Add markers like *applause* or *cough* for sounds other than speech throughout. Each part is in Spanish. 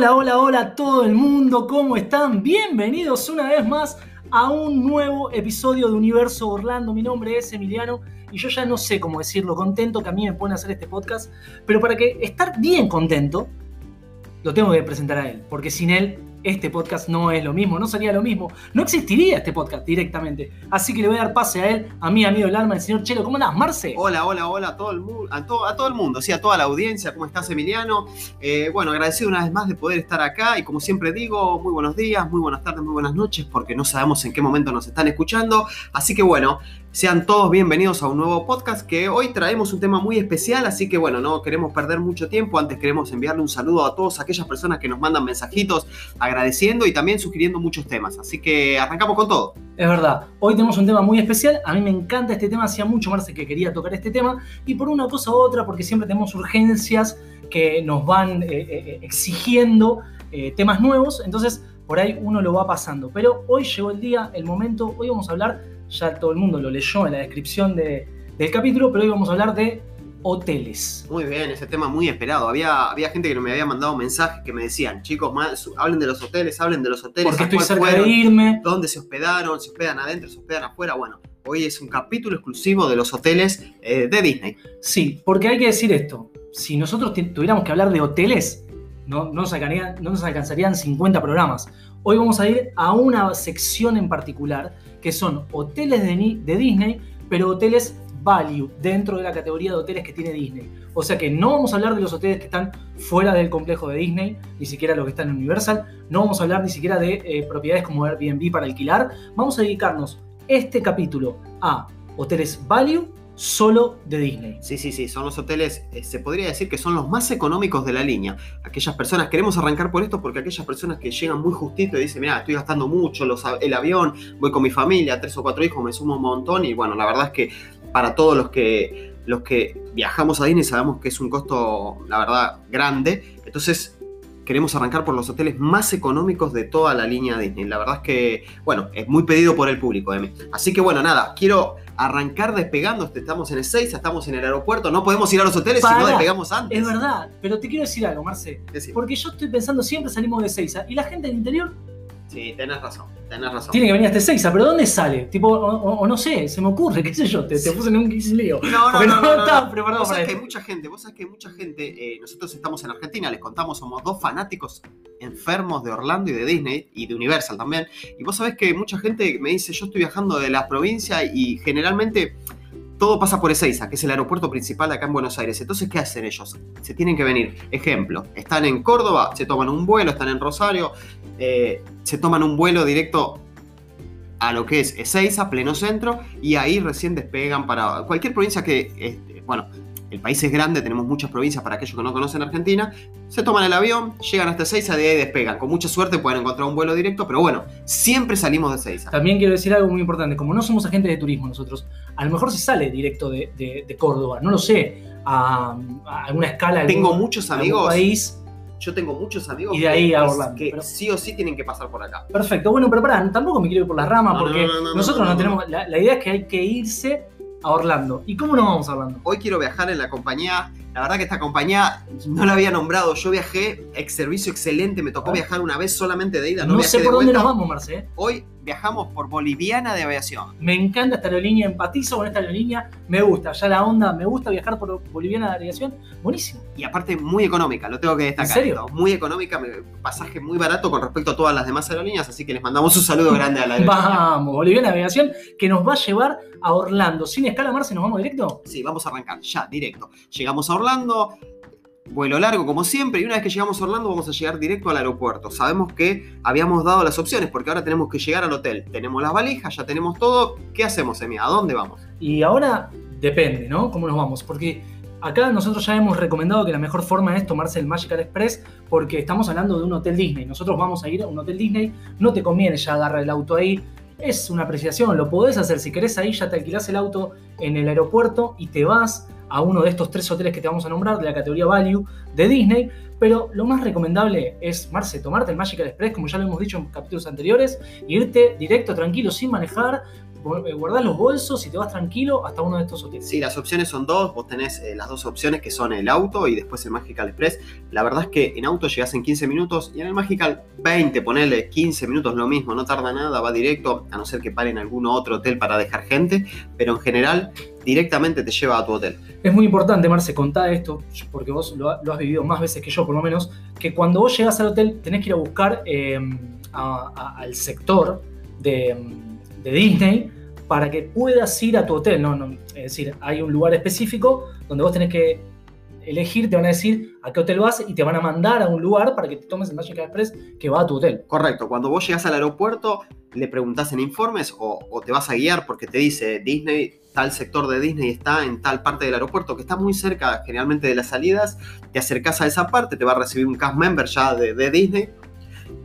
Hola, hola, hola a todo el mundo, ¿cómo están? Bienvenidos una vez más a un nuevo episodio de Universo Orlando. Mi nombre es Emiliano y yo ya no sé cómo decirlo, contento que a mí me a hacer este podcast, pero para que estar bien contento, lo tengo que presentar a él, porque sin él este podcast no es lo mismo, no sería lo mismo, no existiría este podcast directamente. Así que le voy a dar pase a él, a mi amigo del alma, el señor Chelo. ¿Cómo andás, Marce? Hola, hola, hola a todo el, mundo, a todo, a todo el mundo, sí, a toda la audiencia. ¿Cómo estás, Emiliano? Eh, bueno, agradecido una vez más de poder estar acá y como siempre digo, muy buenos días, muy buenas tardes, muy buenas noches, porque no sabemos en qué momento nos están escuchando. Así que bueno, sean todos bienvenidos a un nuevo podcast que hoy traemos un tema muy especial, así que bueno, no queremos perder mucho tiempo. Antes queremos enviarle un saludo a todas aquellas personas que nos mandan mensajitos agradeciendo y también sugiriendo muchos temas. Así que arrancamos con todo. Es verdad, hoy tenemos un tema muy especial. A mí me encanta este tema, hacía mucho Marce que quería tocar este tema y por una cosa u otra, porque siempre tenemos urgencias que nos van eh, eh, exigiendo eh, temas nuevos, entonces por ahí uno lo va pasando. Pero hoy llegó el día, el momento, hoy vamos a hablar ya todo el mundo lo leyó en la descripción del capítulo, pero hoy vamos a hablar de hoteles. Muy bien, ese tema muy esperado. Había, había gente que me había mandado mensajes que me decían, chicos, hablen de los hoteles, hablen de los hoteles. Porque estoy cerca de irme. ¿Dónde se hospedaron? ¿Se hospedan adentro? ¿Se hospedan afuera? Bueno, hoy es un capítulo exclusivo de los hoteles eh, de Disney. Sí, porque hay que decir esto. Si nosotros tuviéramos que hablar de hoteles, no, no, nos alcanzarían, no nos alcanzarían 50 programas. Hoy vamos a ir a una sección en particular que son hoteles de, Disney, pero hoteles value dentro de la categoría de hoteles que tiene Disney. O sea que no vamos a hablar de los hoteles que están fuera del complejo de Disney, ni siquiera los que están en Universal, no vamos a hablar ni siquiera de eh, propiedades como Airbnb para alquilar, vamos a dedicarnos este capítulo a hoteles value solo de Disney. Sí, sí, sí, son los hoteles, eh, se podría decir que son los más económicos de la línea. Aquellas personas, queremos arrancar por esto porque aquellas personas que llegan muy justito y dicen, mira, estoy gastando mucho el avión, voy con mi familia, tres o cuatro hijos, me sumo un montón y bueno, la verdad es que para todos los que, los que viajamos a Disney sabemos que es un costo, la verdad, grande. Entonces, queremos arrancar por los hoteles más económicos de toda la línea Disney. La verdad es que, bueno, es muy pedido por el público, M. Así que bueno, nada, quiero arrancar despegando. Estamos en el 6, estamos en el aeropuerto, no podemos ir a los hoteles si no despegamos antes. Es verdad, pero te quiero decir algo, Marce. Porque yo estoy pensando, siempre salimos de 6 y la gente del interior Sí, tenés razón, tenés razón. Tiene que venir hasta Seiza, pero ¿dónde sale? Tipo, o, no sé, se me ocurre, qué sé yo, te, puse en un lío. No, no, no, no, no, estaba preparado vos sabés que hay mucha gente, vos sabés que hay mucha gente, eh, nosotros estamos en Argentina, les contamos, somos dos fanáticos enfermos de Orlando y de Disney, y de Universal también, y vos sabés que mucha gente me dice, yo estoy viajando de la provincia y generalmente todo pasa por Ezeiza, que es el aeropuerto principal acá en Buenos Aires. Entonces, ¿qué hacen ellos? Se tienen que venir. Ejemplo, están en Córdoba, se toman un vuelo, están en Rosario, eh, se toman un vuelo directo a lo que es Ezeiza, pleno centro, y ahí recién despegan para cualquier provincia que, este, bueno, el país es grande, tenemos muchas provincias para aquellos que no conocen Argentina, se toman el avión, llegan hasta Ezeiza, de ahí despegan. Con mucha suerte pueden encontrar un vuelo directo, pero bueno, siempre salimos de Ezeiza. También quiero decir algo muy importante, como no somos agentes de turismo nosotros, a lo mejor se sale directo de, Córdoba, no lo sé, a, alguna escala. Tengo muchos amigos. País, yo tengo muchos amigos y de ahí a Orlando, que sí o sí tienen que pasar por acá. Perfecto, bueno, pero pará, tampoco me quiero ir por las ramas porque nosotros no, tenemos. la, idea es que hay que irse a Orlando. ¿Y cómo nos vamos a Orlando? Hoy quiero viajar en la compañía. La verdad que esta compañía no la había nombrado. Yo viajé, ex servicio excelente. Me tocó ah. viajar una vez solamente de ida. No, sé por dónde nos vamos, Marce. Hoy viajamos por Boliviana de Aviación. Me encanta esta aerolínea, empatizo con esta aerolínea, me gusta, ya la onda, me gusta viajar por Boliviana de Aviación, buenísimo. Y aparte muy económica, lo tengo que destacar. ¿En serio? Muy económica, pasaje muy barato con respecto a todas las demás aerolíneas, así que les mandamos un saludo grande a la *laughs* aerolínea. Vamos, Boliviana de Aviación, que nos va a llevar a Orlando. Sin escala, Marce, ¿nos vamos directo? Sí, vamos a arrancar, ya, directo. Llegamos a Orlando, vuelo largo como siempre y una vez que llegamos a Orlando vamos a llegar directo al aeropuerto. Sabemos que habíamos dado las opciones porque ahora tenemos que llegar al hotel. Tenemos las valijas, ya tenemos todo. ¿Qué hacemos, Emi? ¿A dónde vamos? Y ahora depende, ¿no? ¿Cómo nos vamos? Porque acá nosotros ya hemos recomendado que la mejor forma es tomarse el Magical Express porque estamos hablando de un hotel Disney. Nosotros vamos a ir a un hotel Disney, no te conviene ya agarrar el auto ahí. Es una apreciación, lo podés hacer. Si querés ahí ya te alquilás el auto en el aeropuerto y te vas a uno de estos tres hoteles que te vamos a nombrar de la categoría Value de Disney, pero lo más recomendable es, Marce, tomarte el Magical Express, como ya lo hemos dicho en capítulos anteriores, e irte directo, tranquilo, sin manejar, guardás los bolsos y te vas tranquilo hasta uno de estos hoteles. Sí, las opciones son dos. Vos tenés eh, las dos opciones que son el auto y después el Magical Express. La verdad es que en auto llegás en 15 minutos y en el Magical 20, ponele 15 minutos lo mismo, no tarda nada, va directo, a no ser que paren algún otro hotel para dejar gente, pero en general directamente te lleva a tu hotel. Es muy importante, Marce, contar esto, porque vos lo, has vivido más veces que yo, por lo menos, que cuando vos llegás al hotel tenés que ir a buscar em, al sector de, de, Disney para que puedas ir a tu hotel. No, no, es decir, hay un lugar específico donde vos tenés que elegir, te van a decir a qué hotel vas y te van a mandar a un lugar para que te tomes el Magic Express que va a tu hotel. Correcto, cuando vos llegas al aeropuerto le preguntás en informes o, te vas a guiar porque te dice Disney tal sector de Disney está en tal parte del aeropuerto, que está muy cerca generalmente de las salidas, te acercas a esa parte, te va a recibir un cast member ya de, Disney,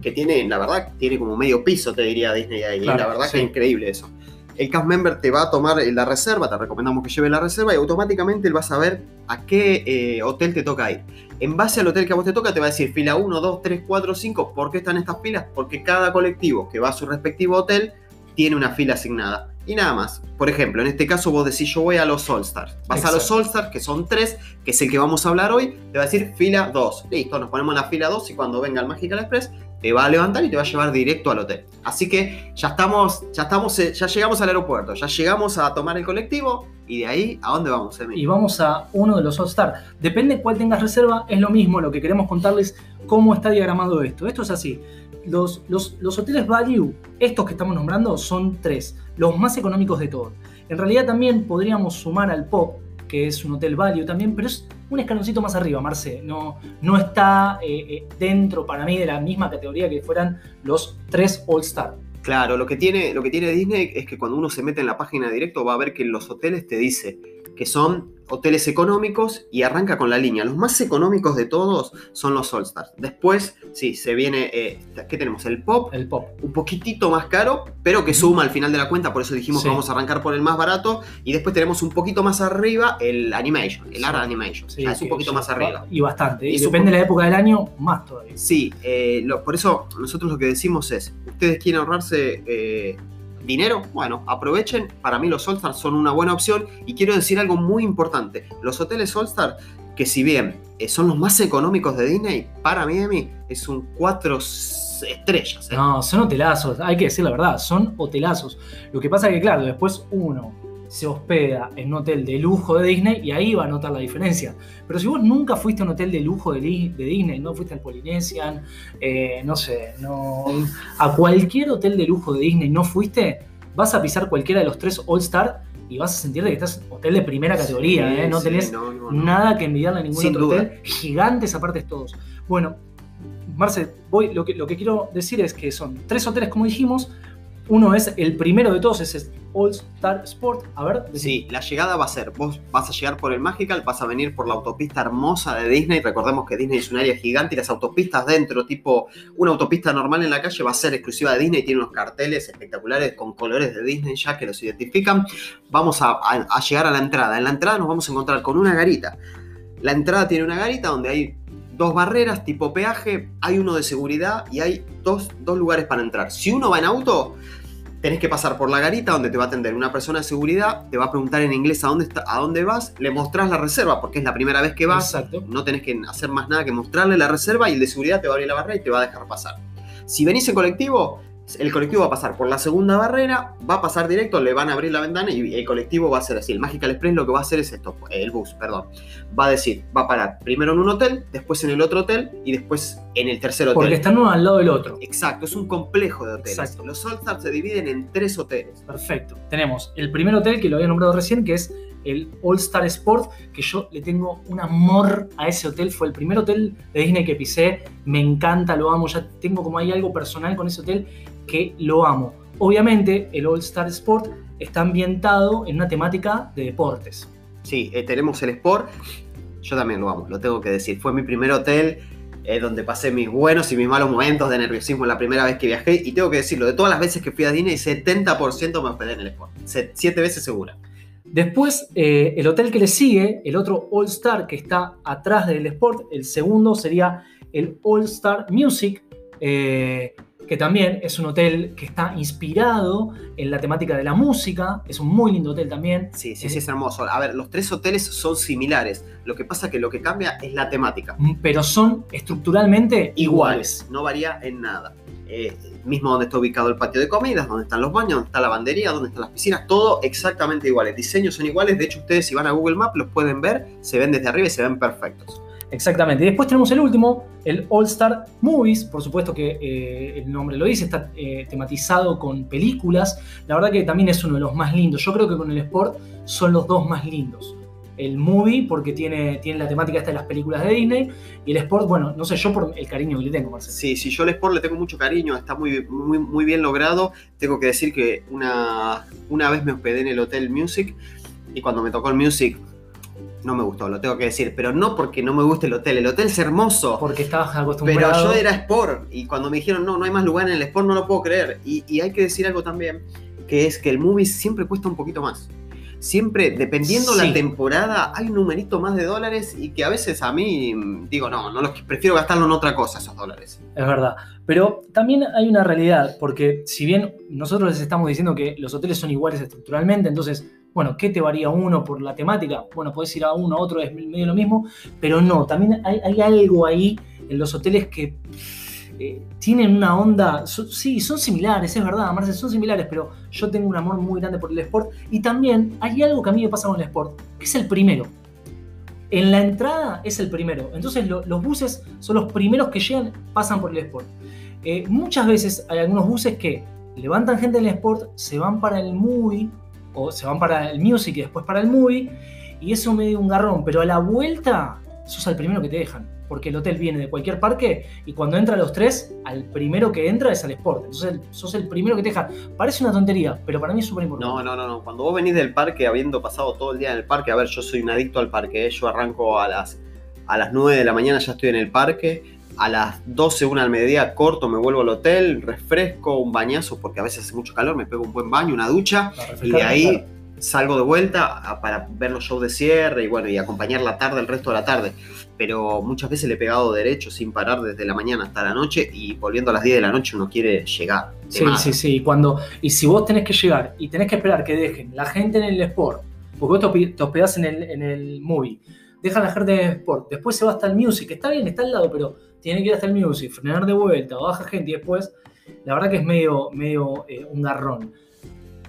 que tiene, la verdad, tiene como medio piso, te diría Disney ahí, la verdad que es increíble eso. El cast member te va a tomar la reserva, te recomendamos que lleve la reserva y automáticamente él va a saber a qué eh, hotel te toca ir. En base al hotel que a vos te toca, te va a decir fila 1, 2, 3, 4, 5. ¿Por qué están estas filas? Porque cada colectivo que va a su respectivo hotel tiene una fila asignada y nada más. Por ejemplo, en este caso vos decís yo voy a los All Stars. Vas a los All Stars, que son tres, que es el que vamos a hablar hoy, te va a decir fila 2. Listo, nos ponemos en la fila 2 y cuando venga el Magical Express te va a levantar y te va a llevar directo al hotel. Así que ya estamos, ya estamos, eh, ya llegamos al aeropuerto, ya llegamos a tomar el colectivo y de ahí a dónde vamos, Y vamos a uno de los All Stars. Depende cuál tengas reserva, es lo mismo lo que queremos contarles cómo está diagramado esto. Esto es así. Los, los, los hoteles value, estos que estamos nombrando, son tres los más económicos de todos. En realidad también podríamos sumar al Pop, que es un hotel value también, pero es un escaloncito más arriba, Marce. No, no está eh, eh, dentro para mí de la misma categoría que fueran los tres All Star. Claro, lo que, tiene, lo que tiene Disney es que cuando uno se mete en la página directo va a ver que en los hoteles te dice que son hoteles económicos y arranca con la línea. Los más económicos de todos son los All Stars. Después, sí, se viene, eh, ¿qué tenemos? El Pop. El Pop. Un poquitito más caro, pero que suma al final de la cuenta, por eso dijimos que vamos a arrancar por el más barato. Y después tenemos un poquito más arriba el Animation, el Art Animation. es un poquito más arriba. Y bastante. Y depende de la época del año, más todavía. Sí, eh, por eso nosotros lo que decimos es, ustedes quieren ahorrarse... Eh, dinero, bueno, aprovechen. Para mí los All-Star son una buena opción. Y quiero decir algo muy importante. Los hoteles All-Star, que si bien eh, son los más económicos de Disney, para Miami es un 4 estrellas. ¿eh? No, son hotelazos, hay que decir la verdad, son hotelazos. Lo que pasa es que, claro, después uno se hospeda en un hotel de lujo de Disney y ahí va a notar la diferencia. Pero si vos nunca fuiste a un hotel de lujo de, Disney, no fuiste al Polynesian, eh, no sé, no, a cualquier hotel de lujo de Disney no fuiste, vas a pisar cualquiera de los tres All Star y vas a sentir que estás en hotel de primera categoría, ¿eh? no tenés nada que envidiarle a ningún otro hotel, gigantes aparte todos. Bueno, Marce, voy, lo, que, lo que quiero decir es que son tres hoteles como dijimos, uno es el primero de todos, es All Star Sport. A ver. Sí, la llegada va a ser, vos vas a llegar por el Magical, vas a venir por la autopista hermosa de Disney. Recordemos que Disney es un área gigante y las autopistas dentro, tipo una autopista normal en la calle, va a ser exclusiva de Disney. Tiene unos carteles espectaculares con colores de Disney ya que los identifican. Vamos a, llegar a la entrada. En la entrada nos vamos a encontrar con una garita. La entrada tiene una garita donde hay dos barreras tipo peaje, hay uno de seguridad y hay dos, dos, lugares para entrar. Si uno va en auto, tenés que pasar por la garita donde te va a atender una persona de seguridad, te va a preguntar en inglés a dónde, está, a dónde vas, le mostrás la reserva porque es la primera vez que vas, no tenés que hacer más nada que mostrarle la reserva y el de seguridad te va a abrir la barrera y te va a dejar pasar. Si venís en colectivo, el colectivo va a pasar por la segunda barrera, va a pasar directo, le van a abrir la ventana y el colectivo va a ser así. El Magical Express lo que va a hacer es esto, el bus, perdón. Va a decir, va a parar primero en un hotel, después en el otro hotel y después en el tercer hotel. Porque están uno al lado del otro. Exacto, es un complejo de hoteles. Exacto. Los All se dividen en tres hoteles. Perfecto. Tenemos el primer hotel que lo había nombrado recién, que es el All Star Sport, que yo le tengo un amor a ese hotel. Fue el primer hotel de Disney que pisé. Me encanta, lo amo. Ya tengo como ahí algo personal con ese hotel que lo amo. Obviamente, el All Star Sport está ambientado en una temática de deportes. Sí, eh, tenemos el Sport. Yo también lo amo, lo tengo que decir. Fue mi primer hotel eh, donde pasé mis buenos y mis malos momentos de nerviosismo la primera vez que viajé. Y tengo que decirlo, de todas las veces que fui a Disney, 70% me hospedé en el Sport. Siete veces segura. Después, eh, el hotel que le sigue, el otro All Star que está atrás del Sport, el segundo sería el All Star Music, eh, que también es un hotel que está inspirado en la temática de la música, es un muy lindo hotel también. Sí, sí, sí, es hermoso. A ver, los tres hoteles son similares, lo que pasa que lo que cambia es la temática. Mm, pero son estructuralmente iguales. No varía en nada. Eh, mismo donde está ubicado el patio de comidas, donde están los baños, donde está la lavandería, donde están las piscinas, todo exactamente igual. El diseños son iguales, de hecho ustedes si van a Google Maps los pueden ver, se ven desde arriba y se ven perfectos. Exactamente. Y después tenemos el último, el All Star Movies. Por supuesto que eh, el nombre lo dice, está eh, tematizado con películas. La verdad que también es uno de los más lindos. Yo creo que con el Sport son los dos más lindos. El movie, porque tiene, tiene la temática esta de las películas de Disney. Y el Sport, bueno, no sé, yo por el cariño que le tengo, Marcelo. Sí, sí, yo al Sport le tengo mucho cariño, está muy, muy, muy bien logrado. Tengo que decir que una, una vez me hospedé en el Hotel Music y cuando me tocó el Music no me gustó, lo tengo que decir, pero no porque no me guste el hotel, el hotel es hermoso. Porque estabas acostumbrado. Pero yo era Sport y cuando me dijeron, no, no hay más lugar en el Sport, no lo puedo creer. Y, hay que decir algo también, que es que el movie siempre cuesta un poquito más. Siempre, dependiendo la temporada, hay un numerito más de dólares y que a veces a mí digo, no, no los prefiero gastarlo en otra cosa esos dólares. Es verdad. Pero también hay una realidad, porque si bien nosotros les estamos diciendo que los hoteles son iguales estructuralmente, entonces bueno, ¿qué te varía uno por la temática? Bueno, puedes ir a uno, a otro, es medio lo mismo, pero no, también hay, algo ahí en los hoteles que eh, tienen una onda, sí, son similares, es verdad, Marce, son similares, pero yo tengo un amor muy grande por el sport y también hay algo que a mí me pasa con el sport, que es el primero. En la entrada es el primero, entonces los buses son los primeros que llegan, pasan por el sport. Eh, muchas veces hay algunos buses que levantan gente del sport, se van para el movie o se van para el music y después para el movie, y eso me dio un garrón, pero a la vuelta sos el primero que te dejan, porque el hotel viene de cualquier parque y cuando entra a los tres, al primero que entra es al Sport, entonces sos el primero que te dejan. Parece una tontería, pero para mí es súper importante. No, no, no, no, cuando vos venís del parque habiendo pasado todo el día en el parque, a ver, yo soy un adicto al parque, ¿eh? yo arranco a las, a las 9 de la mañana, ya estoy en el parque, a las 12, una al mediodía, corto, me vuelvo al hotel, refresco, un bañazo, porque a veces hace mucho calor, me pego un buen baño, una ducha, y de ahí salgo de vuelta para ver los shows de cierre y bueno, y acompañar la tarde, el resto de la tarde. Pero muchas veces le he pegado derecho sin parar desde la mañana hasta la noche y volviendo a las 10 de la noche uno quiere llegar. Sí, sí, sí. Y, cuando, y si vos tenés que llegar y tenés que esperar que dejen la gente en el sport, porque vos te hospedás en el, en el movie, dejan la gente en el sport, después se va hasta el music, está bien, está al lado, pero tiene que ir hasta el music, frenar de vuelta, baja gente y después, la verdad que es medio, medio eh, un garrón.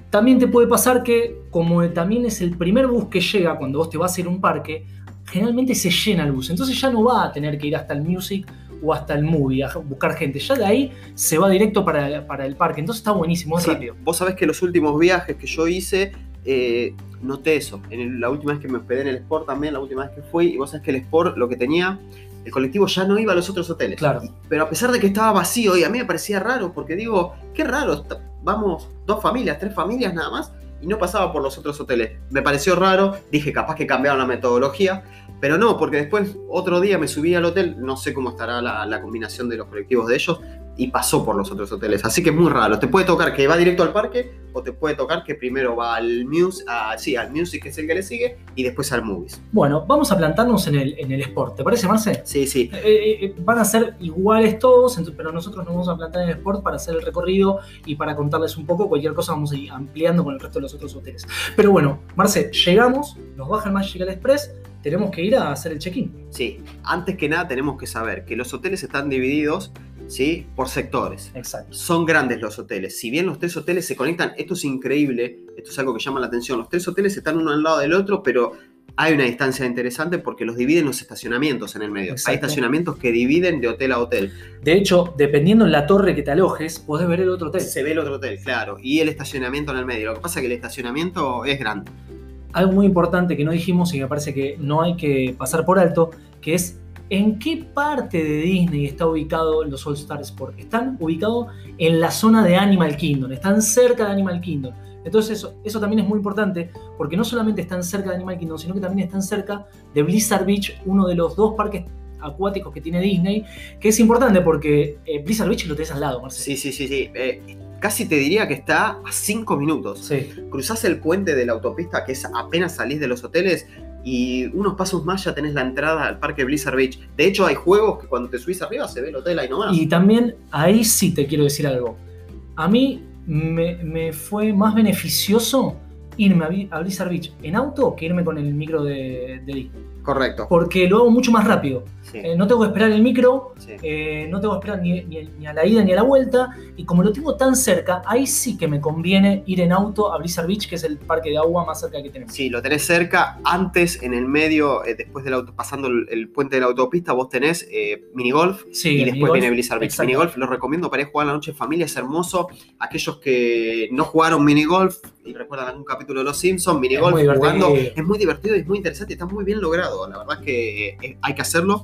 También te puede pasar que, como también es el primer bus que llega cuando vos te vas a ir a un parque, generalmente se llena el bus. Entonces ya no va a tener que ir hasta el music o hasta el movie a buscar gente. Ya de ahí se va directo para, el parque. Entonces está buenísimo, es rápido. Vos sabés que los últimos viajes que yo hice, eh, noté eso. En la última vez que me hospedé en el Sport también, la última vez que fui, y vos sabés que el Sport lo que tenía el colectivo ya no iba a los otros hoteles. Claro. Pero a pesar de que estaba vacío, y a mí me parecía raro, porque digo, qué raro, vamos dos familias, tres familias nada más, y no pasaba por los otros hoteles. Me pareció raro, dije, capaz que cambiaron la metodología, pero no, porque después otro día me subí al hotel, no sé cómo estará la, la combinación de los colectivos de ellos, y pasó por los otros hoteles. Así que es muy raro. Te puede tocar que va directo al parque o te puede tocar que primero va al Music, sí, al Music que es el que le sigue y después al Movies. Bueno, vamos a plantarnos en el, en el Sport. ¿Te parece, Marce? Sí, sí. Eh, eh, eh, van a ser iguales todos, pero nosotros nos vamos a plantar en el Sport para hacer el recorrido y para contarles un poco. Cualquier cosa vamos a ir ampliando con el resto de los otros hoteles. Pero bueno, Marce, llegamos, nos baja el Magical Express tenemos que ir a hacer el check-in. Sí, antes que nada tenemos que saber que los hoteles están divididos ¿sí? por sectores. Exacto. Son grandes los hoteles. Si bien los tres hoteles se conectan, esto es increíble, esto es algo que llama la atención. Los tres hoteles están uno al lado del otro, pero hay una distancia interesante porque los dividen los estacionamientos en el medio. Hay estacionamientos que dividen de hotel a hotel. De hecho, dependiendo en la torre que te alojes, podés ver el otro hotel. Se ve el otro hotel, claro. Y el estacionamiento en el medio. Lo que pasa es que el estacionamiento es grande algo muy importante que no dijimos y me parece que no hay que pasar por alto, que es en qué parte de Disney está ubicado los All Star Sports. Están ubicados en la zona de Animal Kingdom, están cerca de Animal Kingdom. Entonces eso, eso también es muy importante porque no solamente están cerca de Animal Kingdom, sino que también están cerca de Blizzard Beach, uno de los dos parques acuáticos que tiene Disney, que es importante porque eh, Blizzard Beach lo tenés al lado, Marcelo. Sí, sí, sí, sí. Eh, casi te diría que está a cinco minutos. Sí. Cruzás el puente de la autopista, que es apenas salís de los hoteles, y unos pasos más ya tenés la entrada al parque Blizzard Beach. De hecho, hay juegos que cuando te subís arriba se ve el hotel ahí nomás. Y también ahí sí te quiero decir algo. A mí me, fue más beneficioso irme a, Blizzard Beach en auto que irme con el micro de, de Correcto. Porque lo hago mucho más rápido. Eh, no tengo que esperar el micro, eh, no tengo que esperar ni, a la ida ni a la vuelta. Y como lo tengo tan cerca, ahí sí que me conviene ir en auto a Blizzard Beach, que es el parque de agua más cerca que tenemos. Sí, lo tenés cerca. Antes, en el medio, eh, después del auto, pasando el, puente de la autopista, vos tenés minigolf y después viene Blizzard Beach. Minigolf lo recomiendo para ir a jugar la noche en familia, es hermoso. Aquellos que no jugaron minigolf y recuerdan algún capítulo de Los Simpsons, minigolf jugando, es muy divertido y es muy interesante, está muy bien logrado. La verdad es que hay que hacerlo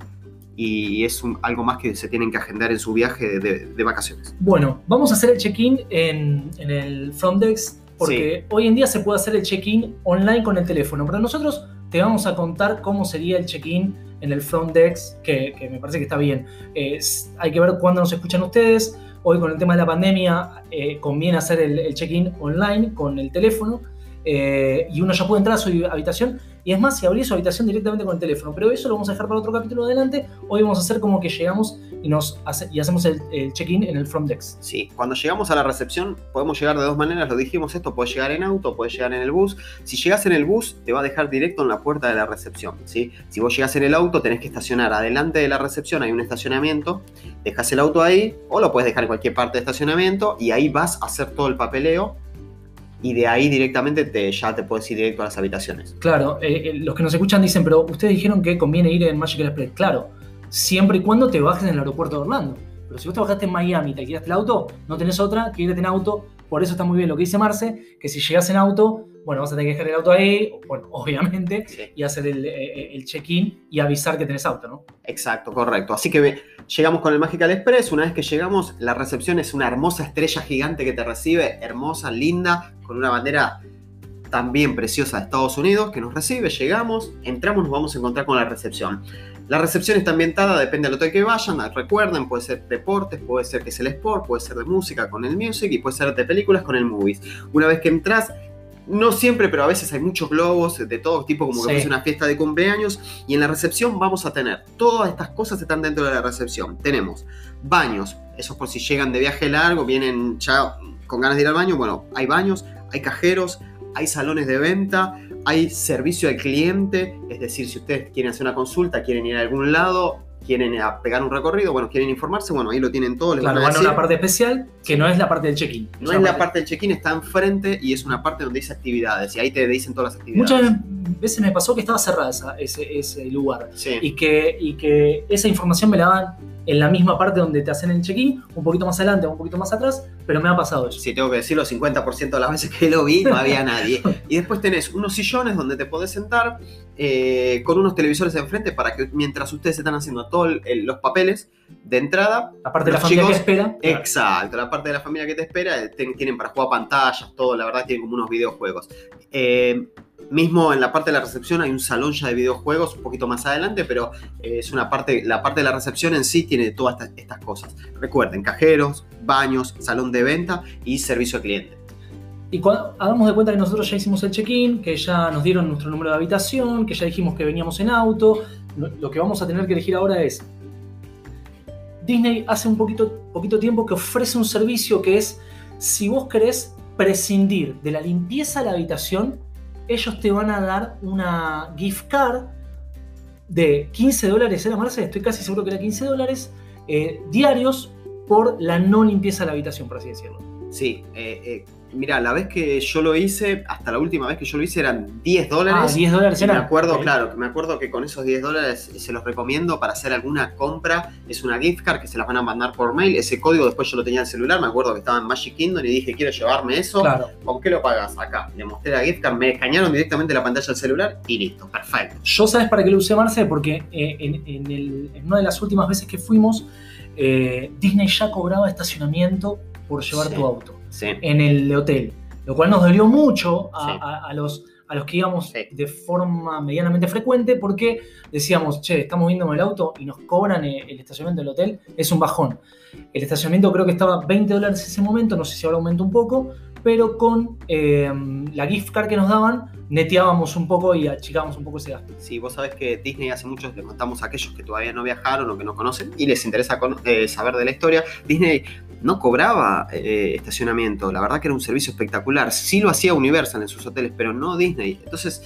y es algo más que se tienen que agendar en su viaje de, vacaciones. Bueno, vamos a hacer el check-in en, el front desk porque hoy en día se puede hacer el check-in online con el teléfono, pero nosotros te vamos a contar cómo sería el check-in en el front desk, que, me parece que está bien. hay que ver cuándo nos escuchan ustedes. Hoy con el tema de la pandemia eh, conviene hacer el, check-in online con el teléfono eh, y uno ya puede entrar a su habitación y es más, si abrí su habitación directamente con el teléfono. Pero eso lo vamos a dejar para otro capítulo adelante. Hoy vamos a hacer como que llegamos y, nos y hacemos el, check-in en el front desk. Sí, cuando llegamos a la recepción podemos llegar de dos maneras. Lo dijimos esto, puedes llegar en auto, puedes llegar en el bus. Si llegas en el bus, te va a dejar directo en la puerta de la recepción. ¿sí? Si vos llegas en el auto, tenés que estacionar adelante de la recepción. Hay un estacionamiento. Dejas el auto ahí o lo puedes dejar en cualquier parte de estacionamiento y ahí vas a hacer todo el papeleo y de ahí directamente te, ya te puedes ir directo a las habitaciones. Claro, eh, eh, los que nos escuchan dicen, pero ustedes dijeron que conviene ir en Magical Express. Claro, siempre y cuando te bajes en el aeropuerto de Orlando. Pero si vos te bajaste en Miami y te alquilaste el auto, no tenés otra que irte en auto. Por eso está muy bien lo que dice Marce, que si llegas en auto, bueno, vas a tener que dejar el auto ahí, bueno, *laughs* obviamente, y hacer el, eh, el check-in y avisar que tenés auto, ¿no? Exacto, correcto. Así que llegamos con el Magical Express. Una vez que llegamos, la recepción es una hermosa estrella gigante que te recibe, hermosa, linda, con una bandera también preciosa de Estados Unidos que nos recibe. Llegamos, entramos, nos vamos a encontrar con la recepción. La recepción está ambientada, depende del hotel que vayan. Recuerden, puede ser deportes, puede ser que es el sport, puede ser de música con el music y puede ser de películas con el movies. Una vez que entras, no siempre, pero a veces hay muchos globos de todo tipo, como que es una fiesta de cumpleaños. Y en la recepción vamos a tener todas estas cosas están dentro de la recepción. Tenemos baños, esos por si llegan de viaje largo, vienen ya con ganas de ir al baño. Bueno, hay baños, hay cajeros, hay salones de venta, hay servicio al cliente. Es decir, si ustedes quieren hacer una consulta, quieren ir a algún lado, quieren pegar un recorrido, bueno, quieren informarse, bueno, ahí lo tienen todo. Les claro, van a, una parte especial que no es la parte del check-in. No es la parte del check-in, está enfrente y es una parte donde dice actividades y ahí te dicen todas las actividades. Muchas veces me pasó que estaba cerrada ese, ese, lugar y, que, y que esa información me la dan en la misma parte donde te hacen el check-in, un poquito más adelante, un poquito más atrás, pero me ha pasado eso. Sí, tengo que decirlo, 50% de las veces que lo vi no había nadie. *laughs* Y después tenés unos sillones donde te podés sentar eh, con unos televisores enfrente para que mientras ustedes están haciendo todos los papeles de entrada... La parte de la familia que espera. Exacto, la parte de la familia que te espera, eh, tienen para jugar pantallas, todo, la verdad tienen como unos videojuegos. Eh, Mismo en la parte de la recepción hay un salón ya de videojuegos un poquito más adelante, pero eh, es una parte, la parte de la recepción en sí tiene todas estas, cosas. Recuerden, cajeros, baños, salón de venta y servicio al cliente. Y cuando hagamos de cuenta que nosotros ya hicimos el check-in, que ya nos dieron nuestro número de habitación, que ya dijimos que veníamos en auto, lo que vamos a tener que elegir ahora es. Disney hace un poquito, poquito tiempo que ofrece un servicio que es, si vos querés prescindir de la limpieza de la habitación, ellos te van a dar una gift card de 15 dólares, ¿era Marce? Estoy casi seguro que era 15 dólares eh, diarios por la no limpieza de la habitación, por así decirlo. Sí, eh, eh mira, la vez que yo lo hice, hasta la última vez que yo lo hice eran 10 dólares. Ah, 10 dólares Me acuerdo, claro, me acuerdo que con esos 10 dólares se los recomiendo para hacer alguna compra. Es una gift card que se las van a mandar por mail. Ese código después yo lo tenía en el celular. Me acuerdo que estaba en Magic Kingdom y dije, quiero llevarme eso. Claro. ¿Con qué lo pagas? Acá. Le mostré la gift card, me escanearon directamente la pantalla del celular y listo. Perfecto. Yo sabes para qué lo usé, Marce, porque eh, en, una de las últimas veces que fuimos, eh, Disney ya cobraba estacionamiento por llevar tu auto. En el hotel lo cual nos dolió mucho a, los, a los que íbamos de forma medianamente frecuente porque decíamos, che, estamos viendo el auto y nos cobran el, estacionamiento del hotel, es un bajón. El estacionamiento creo que estaba 20 dólares en ese momento, no sé si ahora aumenta un poco, pero con em, la gift card que nos daban, neteábamos un poco y achicábamos un poco ese gasto. Sí, vos sabés que Disney hace mucho, le contamos a aquellos que todavía no viajaron o que no conocen y les interesa eh, saber de la historia, Disney no cobraba eh, estacionamiento, la verdad que era un servicio espectacular, sí lo hacía Universal en sus hoteles, pero no Disney. Entonces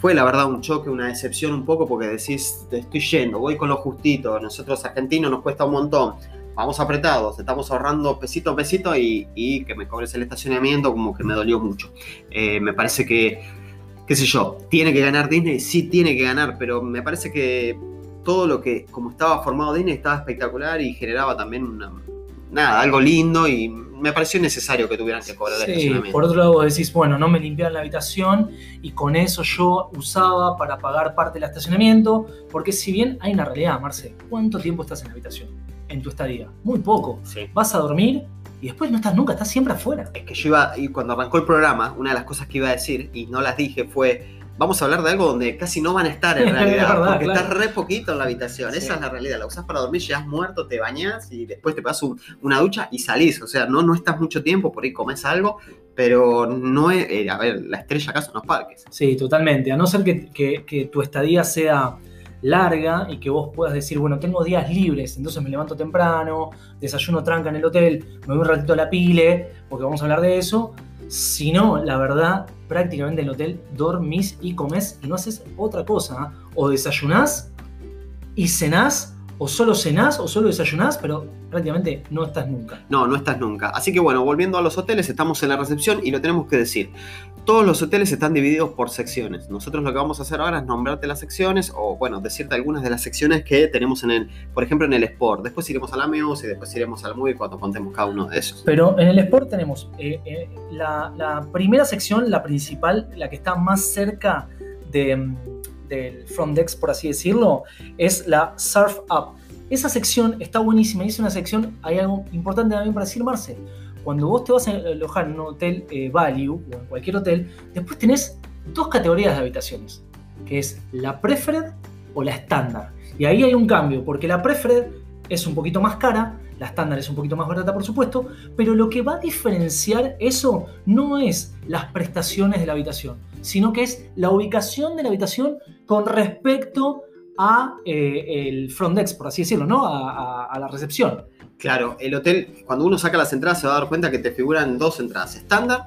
fue la verdad un choque, una decepción un poco porque decís, te estoy yendo, voy con lo justito, nosotros argentinos nos cuesta un montón vamos apretados, estamos ahorrando pesito a pesito y, que me cobres el estacionamiento como que me dolió mucho. Eh, me parece que, qué sé yo, tiene que ganar Disney, sí tiene que ganar, pero me parece que todo lo que, como estaba formado Disney, estaba espectacular y generaba también una, nada, algo lindo y me pareció necesario que tuvieran que cobrar el estacionamiento. Por otro lado, decís, bueno, no me limpiaron la habitación y con eso yo usaba para pagar parte del estacionamiento, porque si bien hay una realidad, Marce, ¿cuánto tiempo estás en la habitación? En tu estadía. Muy poco. Vas a dormir y después no estás nunca, estás siempre afuera. Es que yo iba, y cuando arrancó el programa, una de las cosas que iba a decir, y no las dije, fue, vamos a hablar de algo donde casi no van a estar en *laughs* realidad, porque estás re poquito en la habitación, esa es la realidad, la usas para dormir, llegas muerto, te bañas y después te pasas una ducha y salís, o sea, no, no estás mucho tiempo, por ahí comes algo, pero no es, eh, a ver, la estrella acá son los parques. Sí, totalmente, a no ser que, que tu estadía sea larga y que vos puedas decir, bueno, tengo días libres, entonces me levanto temprano, desayuno tranca en el hotel, me voy un ratito a la pile, porque vamos a hablar de eso. Si no, la verdad, prácticamente en el hotel dormís y comes y no haces otra cosa. O desayunás y cenás o solo cenás o solo desayunás, pero prácticamente no estás nunca. No, no estás nunca. Así que bueno, volviendo a los hoteles, estamos en la recepción y lo tenemos que decir. Todos los hoteles están divididos por secciones. Nosotros lo que vamos a hacer ahora es nombrarte las secciones o, bueno, decirte algunas de las secciones que tenemos en el, por ejemplo, en el Sport. Después iremos a la Music, después iremos al Movie cuando contemos cada uno de esos. Pero en el Sport tenemos eh, eh, la, la primera sección, la principal, la que está más cerca de del front desk, por así decirlo, es la Surf Up. Esa sección está buenísima y es una sección, hay algo importante también para decir, Marce. Cuando vos te vas a alojar en un hotel eh, value o en cualquier hotel, después tenés dos categorías de habitaciones, que es la preferred o la estándar. Y ahí hay un cambio, porque la preferred es un poquito más cara, la estándar es un poquito más barata, por supuesto, pero lo que va a diferenciar eso no es las prestaciones de la habitación, sino que es la ubicación de la habitación con respecto a eh, el front desk, por así decirlo, ¿no? A, la recepción. Claro, el hotel, cuando uno saca las entradas, se va a dar cuenta que te figuran dos entradas estándar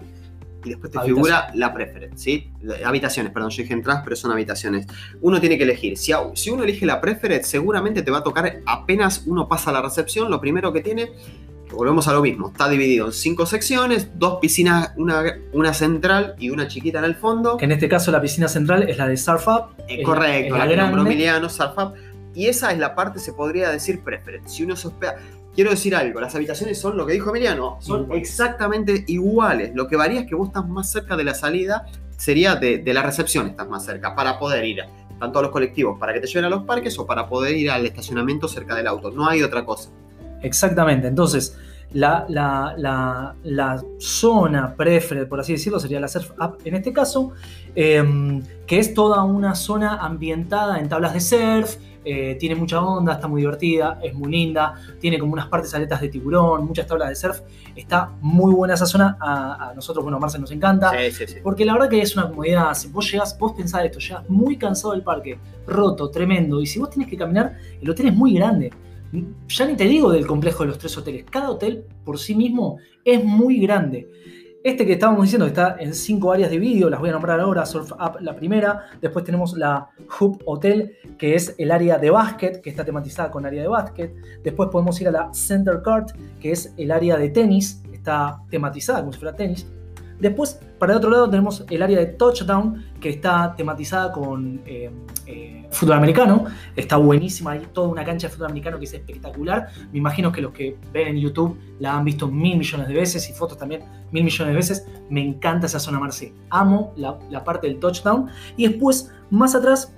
y después te figura la preference, ¿sí? Habitaciones, perdón, yo dije entradas, pero son habitaciones. Uno tiene que elegir. Si, si uno elige la preference, seguramente te va a tocar apenas uno pasa a la recepción, lo primero que tiene volvemos a lo mismo, está dividido en cinco secciones, dos piscinas, una, una central y una chiquita en el fondo. Que en este caso la piscina central es la de Surf eh, correcto, la, que nombró Emiliano, Surf Y esa es la parte, se podría decir, preferente. Si uno sospea... Quiero decir algo, las habitaciones son lo que dijo Emiliano, son exactamente iguales. Lo que varía es que vos estás más cerca de la salida, sería de, de la recepción, estás más cerca, para poder ir tanto a los colectivos, para que te lleven a los parques o para poder ir al estacionamiento cerca del auto. No hay otra cosa. Exactamente. Entonces, la, la, zona preferred, por así decirlo, sería la Surf Up en este caso, em, que es toda una zona ambientada en tablas de surf, eh, tiene mucha onda, está muy divertida, es muy linda, tiene como unas partes aletas de tiburón, muchas tablas de surf. Está muy buena esa zona. A, nosotros, bueno, Marcel nos encanta. Porque la verdad que es una comodidad. Si vos llegas, vos pensás esto, llegas muy cansado del parque, roto, tremendo. Y si vos tenés que caminar, el hotel es muy grande ya ni te digo del complejo de los tres hoteles, cada hotel por sí mismo es muy grande. Este que estábamos diciendo está en cinco áreas de vídeo, las voy a nombrar ahora, Surf Up la primera, después tenemos la Hoop Hotel, que es el área de básquet, que está tematizada con área de básquet, después podemos ir a la Center Court, que es el área de tenis, está tematizada como si fuera tenis, Después, para el otro lado, tenemos el área de touchdown, que está tematizada con eh, eh, fútbol americano. Está buenísima, hay toda una cancha de fútbol americano que es espectacular. Me imagino que los que ven en YouTube la han visto mil millones de veces y fotos también mil millones de veces. Me encanta esa zona, Marce. Amo la, parte del touchdown. Y después, más atrás,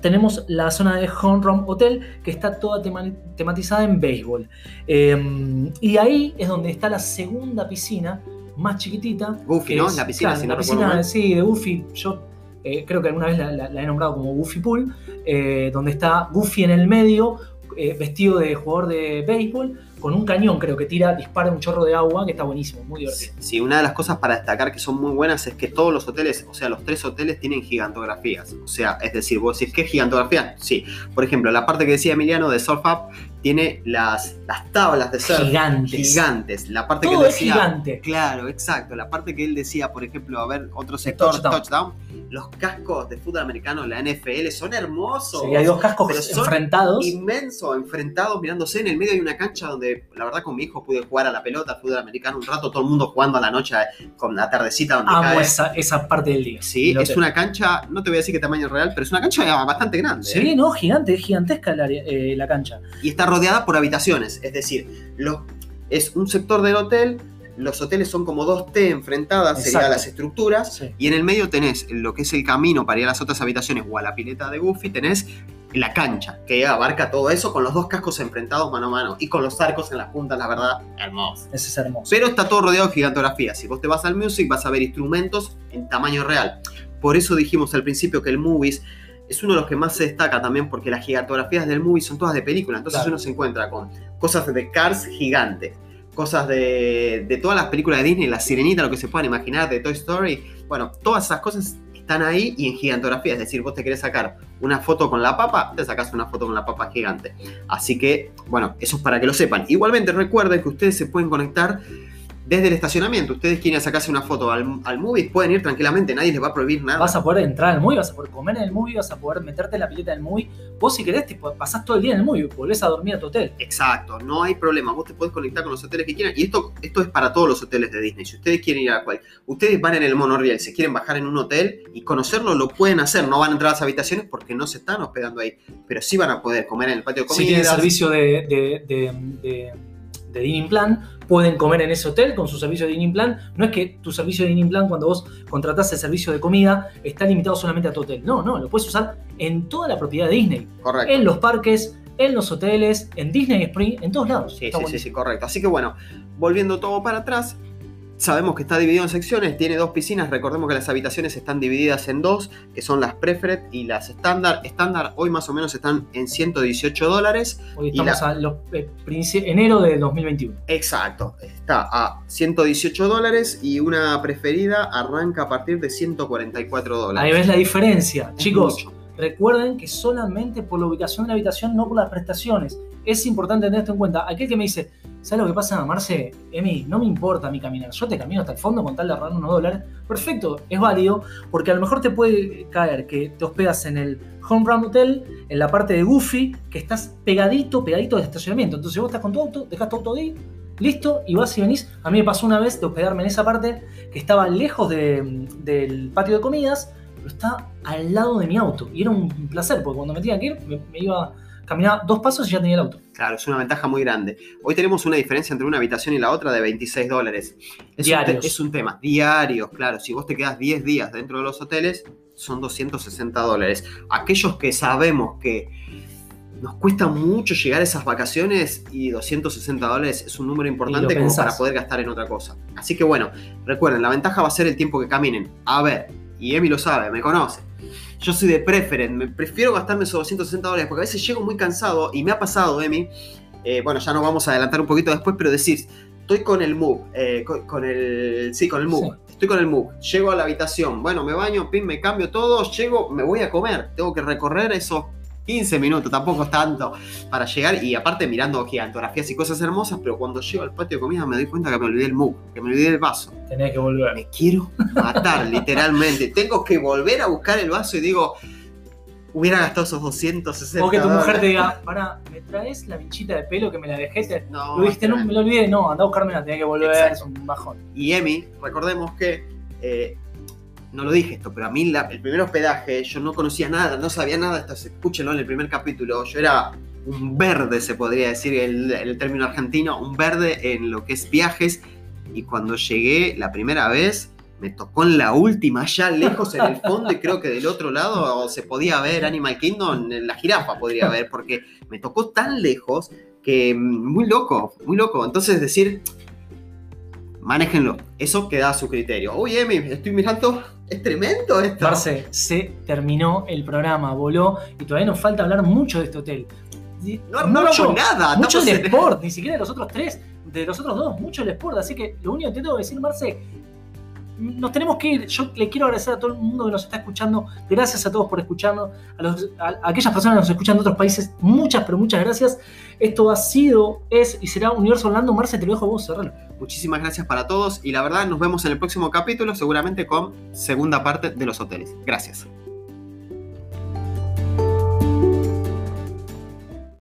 tenemos la zona de Home Run Hotel, que está toda tematizada en béisbol. Em, y ahí es donde está la segunda piscina más chiquitita. Goofy, ¿no? la piscina, la piscina, sí, de Goofy. Yo eh, creo que alguna vez la, he nombrado como Goofy Pool, eh, donde está Goofy en el medio, eh, vestido de jugador de béisbol, con un cañón, creo que tira, dispara un chorro de agua, que está buenísimo, muy divertido. Sí, una de las cosas para destacar que son muy buenas es que todos los hoteles, o sea, los tres hoteles tienen gigantografías. O sea, es decir, vos decís, ¿qué gigantografía? Sí. Por ejemplo, la parte que decía Emiliano de Surf Up tiene las, las tablas de surf gigantes. gigantes. La parte que él decía, gigante. Claro, exacto. La parte que él decía, por ejemplo, a ver, otro sector, touchdown. Los cascos de fútbol americano, la NFL, son hermosos. Sí, hay dos cascos enfrentados. Inmensos, enfrentados, mirándose en el medio de una cancha donde, la verdad, con mi hijo pude jugar a la pelota, fútbol americano un rato, todo el mundo jugando a la noche con la tardecita donde Amo Esa, esa parte del día. Sí, es una cancha, no te voy a decir que tamaño real, pero es una cancha bastante grande. Sí, ¿eh? no, gigante, es gigantesca la, eh, la cancha. Y está rodeada por habitaciones, es decir, lo, es un sector del hotel, los hoteles son como dos T enfrentadas, serían las estructuras, y en el medio tenés lo que es el camino para ir a las otras habitaciones o a la pileta de Goofy, tenés la cancha, que abarca todo eso con los dos cascos enfrentados mano a mano y con los arcos en las puntas, la verdad, hermoso. Ese es hermoso. Pero está todo rodeado de gigantografía. Si vos te vas al Music, vas a ver instrumentos en tamaño real. Por eso dijimos al principio que el Movies es uno de los que más se destaca también porque las gigantografías del movie son todas de película. Entonces uno se encuentra con cosas de Cars gigantes, cosas de, de, todas las películas de Disney, La Sirenita, lo que se puedan imaginar, de Toy Story. Bueno, todas esas cosas están ahí y en gigantografía. Es decir, vos te querés sacar una foto con la papa, te sacas una foto con la papa gigante. Así que, bueno, eso es para que lo sepan. Igualmente recuerden que ustedes se pueden conectar desde el estacionamiento. Ustedes quieren sacarse una foto al, al movie, pueden ir tranquilamente, nadie les va a prohibir nada. Vas a poder entrar al movie, vas a poder comer en el movie, vas a poder meterte en la pileta del movie. Vos si querés, te pasás todo el día en el movie, volvés a dormir a tu hotel. Exacto, no hay problema. Vos te podés conectar con los hoteles que quieran. Y esto, esto es para todos los hoteles de Disney. Si ustedes quieren ir a cual, ustedes van en el monorriel, si quieren bajar en un hotel y conocerlo, lo pueden hacer. No van a entrar a las habitaciones porque no se están hospedando ahí. Pero sí van a poder comer en el patio de comida. Si tienen servicio de, de, de de dining plan, pueden comer en ese hotel con su servicio de dining plan. No es que tu servicio de dining plan, cuando vos contratás el servicio de comida, está limitado solamente a tu hotel. No, no, lo puedes usar en toda la propiedad de Disney. Correcto. En los parques, en los hoteles, en Disney Spring, en todos lados. Sí, sí, sí, sí, correcto. Así que bueno, volviendo todo para atrás, Sabemos que está dividido en secciones, tiene dos piscinas, recordemos que las habitaciones están divididas en dos, que son las Preferred y las Standard. Estándar hoy más o menos están en 118 dólares. Hoy estamos a los, eh, enero de 2021. Exacto, está a 118 dólares y una preferida arranca a partir de 144 dólares. Ahí ves la diferencia, chicos. Recuerden que solamente por la ubicación de la habitación, no por las prestaciones. Es importante tener esto en cuenta. Aquel que me dice, ¿sabes lo que pasa, Marce? Emi, no me importa mi caminar. Yo te camino hasta el fondo con tal de ahorrar unos dólares. Perfecto, es válido, porque a lo mejor te puede caer que te hospedas en el Home Run Hotel, en la parte de Goofy, que estás pegadito, pegadito del estacionamiento. Entonces vos estás con tu auto, dejas tu auto ahí, listo, y vas y venís. A mí me pasó una vez de hospedarme en esa parte que estaba lejos del patio de comidas está al lado de mi auto. Y era un placer, porque cuando me tenía que ir, me, iba caminaba dos pasos y ya tenía el auto. Claro, es una ventaja muy grande. Hoy tenemos una diferencia entre una habitación y la otra de 26 dólares. Es, Un, es un tema. Diarios, claro. Si vos te quedas 10 días dentro de los hoteles, son 260 dólares. Aquellos que sabemos que nos cuesta mucho llegar a esas vacaciones y 260 dólares es un número importante como para poder gastar en otra cosa. Así que bueno, recuerden, la ventaja va a ser el tiempo que caminen. A ver, y Emi lo sabe, me conoce. Yo soy de preferent, me prefiero gastarme esos 260 dólares porque a veces llego muy cansado y me ha pasado, Emi. Eh, bueno, ya nos vamos a adelantar un poquito después, pero decís, estoy con el Move, eh, con, el. Sí, con el Move. Estoy con el Move. Llego a la habitación, bueno, me baño, pin, me cambio todo, llego, me voy a comer. Tengo que recorrer esos 15 minutos, tampoco es tanto para llegar. Y aparte mirando gigantografías y cosas hermosas, pero cuando llego al patio de comida me doy cuenta que me olvidé el mug, que me olvidé el vaso. Tenés que volver. Me quiero matar, *laughs* literalmente. Tengo que volver a buscar el vaso y digo, hubiera gastado esos 260 O que tu mujer te diga, para, ¿me traes la bichita de pelo que me la dejé? No, lo viste, no, me lo olvidé, no, anda a buscarme, la tenía que volver, es un bajón. Y Emi, recordemos que eh, no lo dije esto, pero a mí el primer hospedaje, yo no conocía nada, no sabía nada, esto, escúchenlo en el primer capítulo, yo era un verde, se podría decir el, el término argentino, un verde en lo que es viajes, y cuando llegué la primera vez, me tocó en la última, allá lejos en el fondo, y creo que del otro lado se podía ver Animal Kingdom, la jirafa podría ver, porque me tocó tan lejos que mm, muy loco, muy loco. Entonces decir, manéjenlo, eso queda a su criterio. Oye, Emi, estoy mirando es tremendo esto. Marce, se terminó el programa, voló y todavía nos falta hablar mucho de este hotel. no, no mucho, nada. Mucho del sport, ni siquiera de los otros tres, de los otros dos, mucho del sport. Así que lo único que te tengo que decir, Marce, nos tenemos que ir. Yo le quiero agradecer a todo el mundo que nos está escuchando. Gracias a todos por escucharnos. A, aquellas personas que nos escuchan de otros países, muchas, pero muchas gracias. Esto ha sido, es y será Universo Orlando. Marce, te lo dejo a vos cerrar. Muchísimas gracias para todos y la verdad nos vemos en el próximo capítulo, seguramente con segunda parte de los hoteles. Gracias.